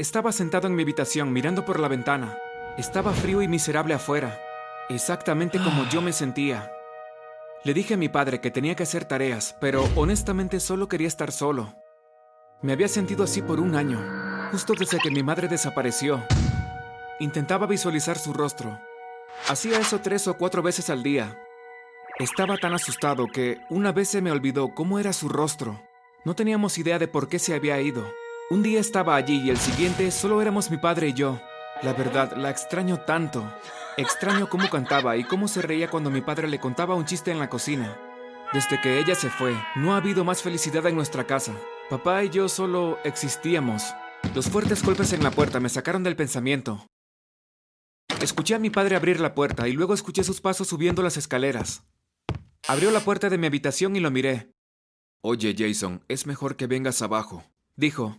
Estaba sentado en mi habitación mirando por la ventana. Estaba frío y miserable afuera, exactamente como yo me sentía. Le dije a mi padre que tenía que hacer tareas, pero honestamente solo quería estar solo. Me había sentido así por un año, justo desde que mi madre desapareció. Intentaba visualizar su rostro. Hacía eso tres o cuatro veces al día. Estaba tan asustado que una vez se me olvidó cómo era su rostro. No teníamos idea de por qué se había ido. Un día estaba allí y el siguiente solo éramos mi padre y yo. La verdad, la extraño tanto. Extraño cómo cantaba y cómo se reía cuando mi padre le contaba un chiste en la cocina. Desde que ella se fue, no ha habido más felicidad en nuestra casa. Papá y yo solo existíamos. Los fuertes golpes en la puerta me sacaron del pensamiento. Escuché a mi padre abrir la puerta y luego escuché sus pasos subiendo las escaleras. Abrió la puerta de mi habitación y lo miré. Oye, Jason, es mejor que vengas abajo, dijo.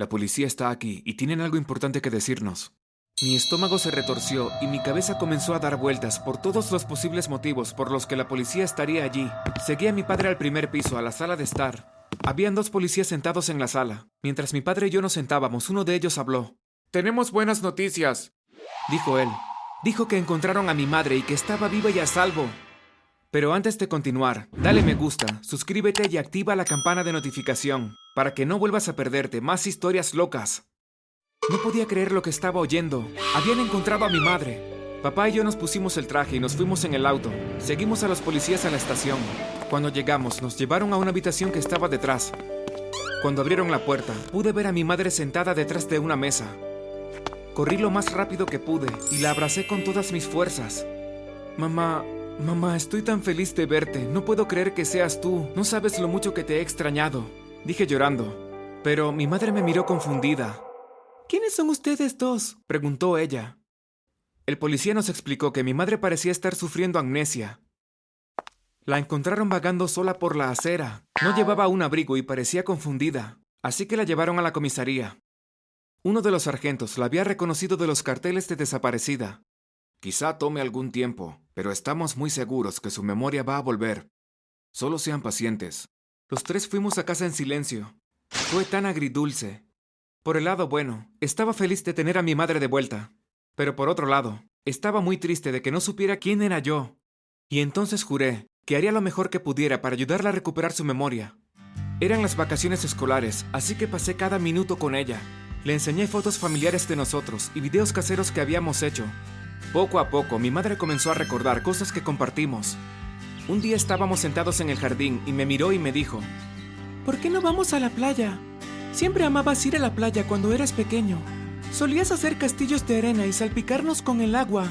La policía está aquí y tienen algo importante que decirnos. Mi estómago se retorció y mi cabeza comenzó a dar vueltas por todos los posibles motivos por los que la policía estaría allí. Seguí a mi padre al primer piso, a la sala de estar. Habían dos policías sentados en la sala. Mientras mi padre y yo nos sentábamos, uno de ellos habló. Tenemos buenas noticias, dijo él. Dijo que encontraron a mi madre y que estaba viva y a salvo. Pero antes de continuar, dale me gusta, suscríbete y activa la campana de notificación para que no vuelvas a perderte más historias locas. No podía creer lo que estaba oyendo. Habían encontrado a mi madre. Papá y yo nos pusimos el traje y nos fuimos en el auto. Seguimos a los policías a la estación. Cuando llegamos, nos llevaron a una habitación que estaba detrás. Cuando abrieron la puerta, pude ver a mi madre sentada detrás de una mesa. Corrí lo más rápido que pude y la abracé con todas mis fuerzas. Mamá, mamá, estoy tan feliz de verte. No puedo creer que seas tú. No sabes lo mucho que te he extrañado. Dije llorando. Pero mi madre me miró confundida. ¿Quiénes son ustedes dos? preguntó ella. El policía nos explicó que mi madre parecía estar sufriendo amnesia. La encontraron vagando sola por la acera. No llevaba un abrigo y parecía confundida, así que la llevaron a la comisaría. Uno de los sargentos la había reconocido de los carteles de desaparecida. Quizá tome algún tiempo, pero estamos muy seguros que su memoria va a volver. Solo sean pacientes. Los tres fuimos a casa en silencio. Fue tan agridulce. Por el lado bueno, estaba feliz de tener a mi madre de vuelta. Pero por otro lado, estaba muy triste de que no supiera quién era yo. Y entonces juré que haría lo mejor que pudiera para ayudarla a recuperar su memoria. Eran las vacaciones escolares, así que pasé cada minuto con ella. Le enseñé fotos familiares de nosotros y videos caseros que habíamos hecho. Poco a poco, mi madre comenzó a recordar cosas que compartimos. Un día estábamos sentados en el jardín y me miró y me dijo, ¿Por qué no vamos a la playa? Siempre amabas ir a la playa cuando eras pequeño. Solías hacer castillos de arena y salpicarnos con el agua.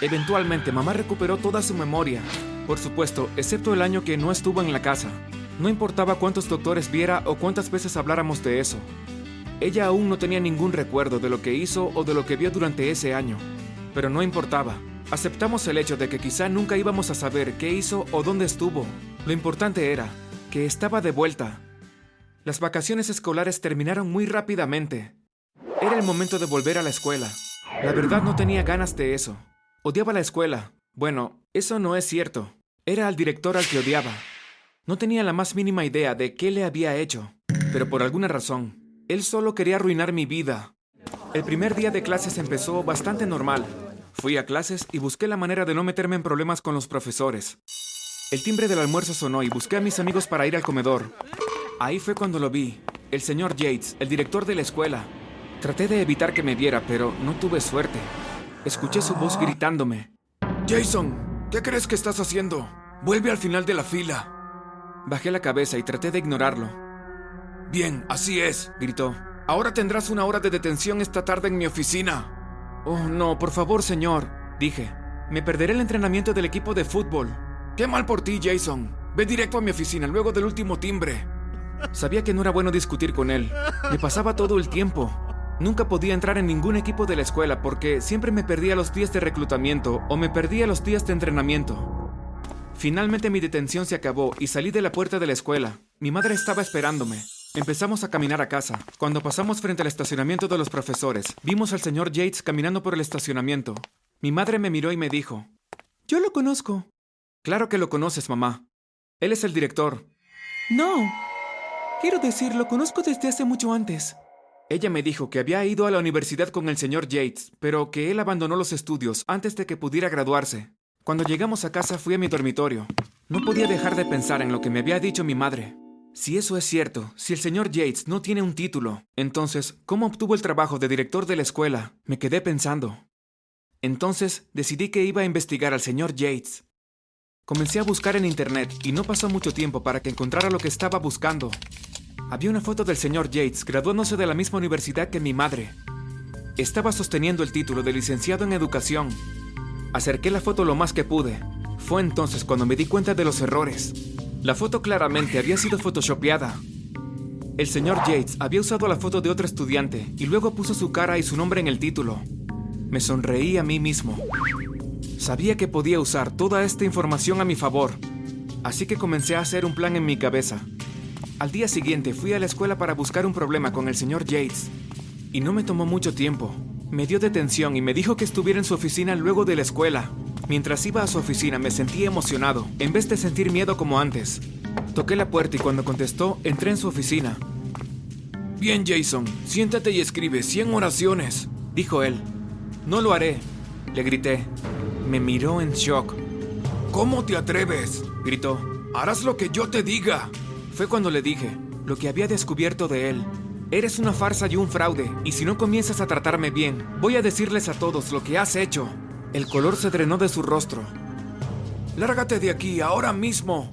Eventualmente, mamá recuperó toda su memoria. Por supuesto, excepto el año que no estuvo en la casa. No importaba cuántos doctores viera o cuántas veces habláramos de eso. Ella aún no tenía ningún recuerdo de lo que hizo o de lo que vio durante ese año. Pero no importaba. Aceptamos el hecho de que quizá nunca íbamos a saber qué hizo o dónde estuvo. Lo importante era que estaba de vuelta. Las vacaciones escolares terminaron muy rápidamente. Era el momento de volver a la escuela. La verdad no tenía ganas de eso. Odiaba la escuela. Bueno, eso no es cierto. Era al director al que odiaba. No tenía la más mínima idea de qué le había hecho. Pero por alguna razón, él solo quería arruinar mi vida. El primer día de clases empezó bastante normal. Fui a clases y busqué la manera de no meterme en problemas con los profesores. El timbre del almuerzo sonó y busqué a mis amigos para ir al comedor. Ahí fue cuando lo vi, el señor Yates, el director de la escuela. Traté de evitar que me viera, pero no tuve suerte. Escuché su voz gritándome. Jason, ¿qué crees que estás haciendo? Vuelve al final de la fila. Bajé la cabeza y traté de ignorarlo. Bien, así es, gritó. Ahora tendrás una hora de detención esta tarde en mi oficina. Oh, no, por favor, señor, dije. Me perderé el entrenamiento del equipo de fútbol. Qué mal por ti, Jason. Ve directo a mi oficina luego del último timbre. Sabía que no era bueno discutir con él. Me pasaba todo el tiempo. Nunca podía entrar en ningún equipo de la escuela porque siempre me perdía los días de reclutamiento o me perdía los días de entrenamiento. Finalmente mi detención se acabó y salí de la puerta de la escuela. Mi madre estaba esperándome. Empezamos a caminar a casa. Cuando pasamos frente al estacionamiento de los profesores, vimos al señor Yates caminando por el estacionamiento. Mi madre me miró y me dijo, Yo lo conozco. Claro que lo conoces, mamá. Él es el director. No. Quiero decir, lo conozco desde hace mucho antes. Ella me dijo que había ido a la universidad con el señor Yates, pero que él abandonó los estudios antes de que pudiera graduarse. Cuando llegamos a casa fui a mi dormitorio. No podía dejar de pensar en lo que me había dicho mi madre. Si eso es cierto, si el señor Yates no tiene un título, entonces, ¿cómo obtuvo el trabajo de director de la escuela? Me quedé pensando. Entonces decidí que iba a investigar al señor Yates. Comencé a buscar en internet y no pasó mucho tiempo para que encontrara lo que estaba buscando. Había una foto del señor Yates graduándose de la misma universidad que mi madre. Estaba sosteniendo el título de licenciado en educación. Acerqué la foto lo más que pude. Fue entonces cuando me di cuenta de los errores. La foto claramente había sido photoshopeada. El señor Yates había usado la foto de otro estudiante y luego puso su cara y su nombre en el título. Me sonreí a mí mismo. Sabía que podía usar toda esta información a mi favor, así que comencé a hacer un plan en mi cabeza. Al día siguiente fui a la escuela para buscar un problema con el señor Yates, y no me tomó mucho tiempo. Me dio detención y me dijo que estuviera en su oficina luego de la escuela. Mientras iba a su oficina me sentí emocionado, en vez de sentir miedo como antes. Toqué la puerta y cuando contestó, entré en su oficina. Bien, Jason, siéntate y escribe 100 oraciones, dijo él. No lo haré, le grité. Me miró en shock. ¿Cómo te atreves? gritó. Harás lo que yo te diga. Fue cuando le dije lo que había descubierto de él. Eres una farsa y un fraude, y si no comienzas a tratarme bien, voy a decirles a todos lo que has hecho. El color se drenó de su rostro. Lárgate de aquí, ahora mismo.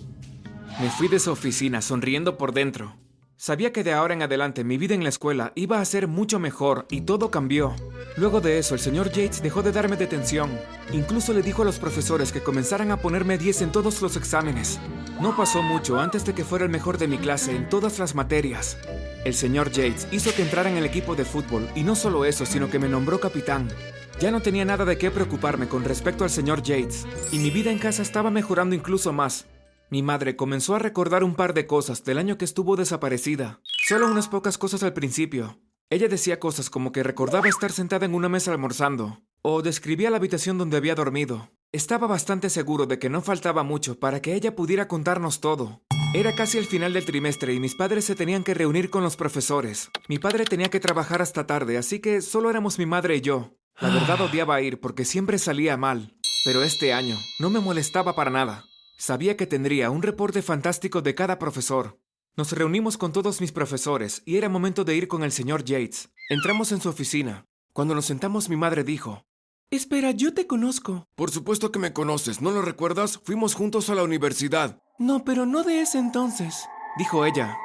Me fui de su oficina, sonriendo por dentro. Sabía que de ahora en adelante mi vida en la escuela iba a ser mucho mejor y todo cambió. Luego de eso, el señor Yates dejó de darme detención. Incluso le dijo a los profesores que comenzaran a ponerme 10 en todos los exámenes. No pasó mucho antes de que fuera el mejor de mi clase en todas las materias. El señor Yates hizo que entrara en el equipo de fútbol y no solo eso, sino que me nombró capitán. Ya no tenía nada de qué preocuparme con respecto al señor Yates, y mi vida en casa estaba mejorando incluso más. Mi madre comenzó a recordar un par de cosas del año que estuvo desaparecida. Solo unas pocas cosas al principio. Ella decía cosas como que recordaba estar sentada en una mesa almorzando, o describía la habitación donde había dormido. Estaba bastante seguro de que no faltaba mucho para que ella pudiera contarnos todo. Era casi el final del trimestre y mis padres se tenían que reunir con los profesores. Mi padre tenía que trabajar hasta tarde, así que solo éramos mi madre y yo. La verdad odiaba ir porque siempre salía mal, pero este año no me molestaba para nada. Sabía que tendría un reporte fantástico de cada profesor. Nos reunimos con todos mis profesores y era momento de ir con el señor Yates. Entramos en su oficina. Cuando nos sentamos mi madre dijo, Espera, yo te conozco. Por supuesto que me conoces, ¿no lo recuerdas? Fuimos juntos a la universidad. No, pero no de ese entonces, dijo ella.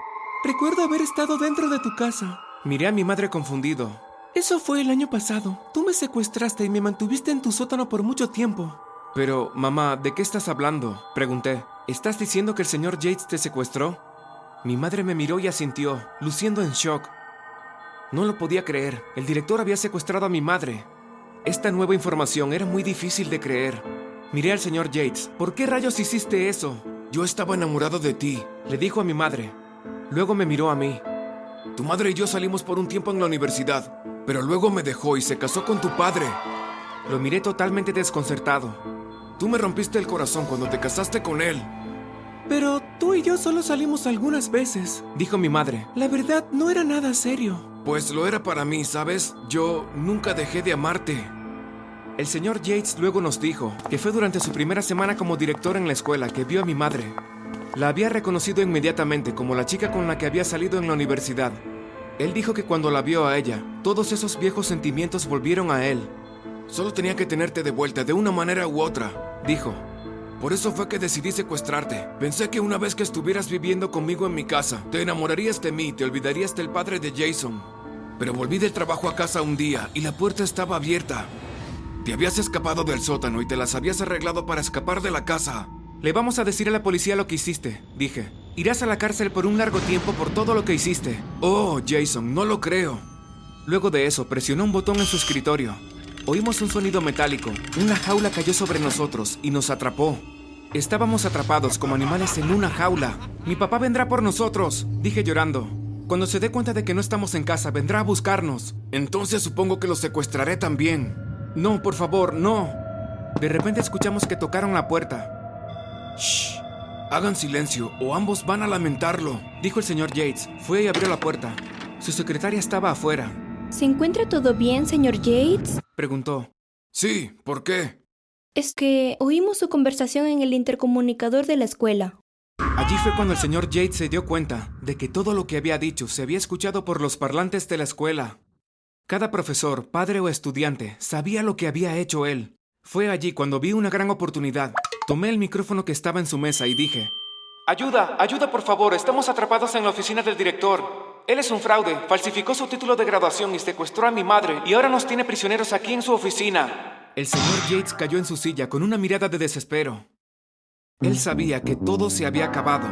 Recuerdo haber estado dentro de tu casa. Miré a mi madre confundido. Eso fue el año pasado. Tú me secuestraste y me mantuviste en tu sótano por mucho tiempo. Pero, mamá, ¿de qué estás hablando? Pregunté. ¿Estás diciendo que el señor Yates te secuestró? Mi madre me miró y asintió, luciendo en shock. No lo podía creer. El director había secuestrado a mi madre. Esta nueva información era muy difícil de creer. Miré al señor Yates. ¿Por qué rayos hiciste eso? Yo estaba enamorado de ti, le dijo a mi madre. Luego me miró a mí. Tu madre y yo salimos por un tiempo en la universidad, pero luego me dejó y se casó con tu padre. Lo miré totalmente desconcertado. Tú me rompiste el corazón cuando te casaste con él. Pero tú y yo solo salimos algunas veces, dijo mi madre. La verdad no era nada serio. Pues lo era para mí, ¿sabes? Yo nunca dejé de amarte. El señor Yates luego nos dijo que fue durante su primera semana como director en la escuela que vio a mi madre. La había reconocido inmediatamente como la chica con la que había salido en la universidad. Él dijo que cuando la vio a ella, todos esos viejos sentimientos volvieron a él. Solo tenía que tenerte de vuelta de una manera u otra dijo. Por eso fue que decidí secuestrarte. Pensé que una vez que estuvieras viviendo conmigo en mi casa, te enamorarías de mí y te olvidarías del padre de Jason. Pero volví del trabajo a casa un día y la puerta estaba abierta. Te habías escapado del sótano y te las habías arreglado para escapar de la casa. Le vamos a decir a la policía lo que hiciste, dije. Irás a la cárcel por un largo tiempo por todo lo que hiciste. Oh, Jason, no lo creo. Luego de eso, presionó un botón en su escritorio Oímos un sonido metálico. Una jaula cayó sobre nosotros y nos atrapó. Estábamos atrapados como animales en una jaula. Mi papá vendrá por nosotros, dije llorando. Cuando se dé cuenta de que no estamos en casa, vendrá a buscarnos. Entonces supongo que lo secuestraré también. No, por favor, no. De repente escuchamos que tocaron la puerta. Shh. Hagan silencio o ambos van a lamentarlo, dijo el señor Yates. Fue y abrió la puerta. Su secretaria estaba afuera. ¿Se encuentra todo bien, señor Yates? Preguntó. Sí, ¿por qué? Es que oímos su conversación en el intercomunicador de la escuela. Allí fue cuando el señor Yates se dio cuenta de que todo lo que había dicho se había escuchado por los parlantes de la escuela. Cada profesor, padre o estudiante sabía lo que había hecho él. Fue allí cuando vi una gran oportunidad. Tomé el micrófono que estaba en su mesa y dije, Ayuda, ayuda por favor, estamos atrapados en la oficina del director. Él es un fraude, falsificó su título de graduación y secuestró a mi madre y ahora nos tiene prisioneros aquí en su oficina. El señor Yates cayó en su silla con una mirada de desespero. Él sabía que todo se había acabado.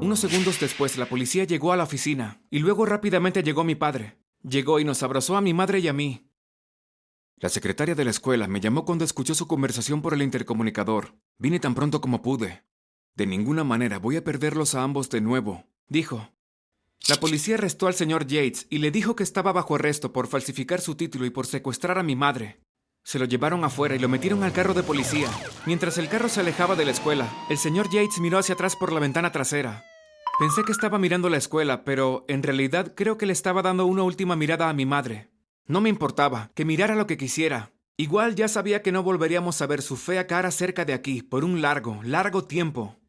Unos segundos después la policía llegó a la oficina y luego rápidamente llegó mi padre. Llegó y nos abrazó a mi madre y a mí. La secretaria de la escuela me llamó cuando escuchó su conversación por el intercomunicador. Vine tan pronto como pude. De ninguna manera voy a perderlos a ambos de nuevo, dijo. La policía arrestó al señor Yates y le dijo que estaba bajo arresto por falsificar su título y por secuestrar a mi madre. Se lo llevaron afuera y lo metieron al carro de policía. Mientras el carro se alejaba de la escuela, el señor Yates miró hacia atrás por la ventana trasera. Pensé que estaba mirando la escuela, pero en realidad creo que le estaba dando una última mirada a mi madre. No me importaba, que mirara lo que quisiera. Igual ya sabía que no volveríamos a ver su fea cara cerca de aquí por un largo, largo tiempo.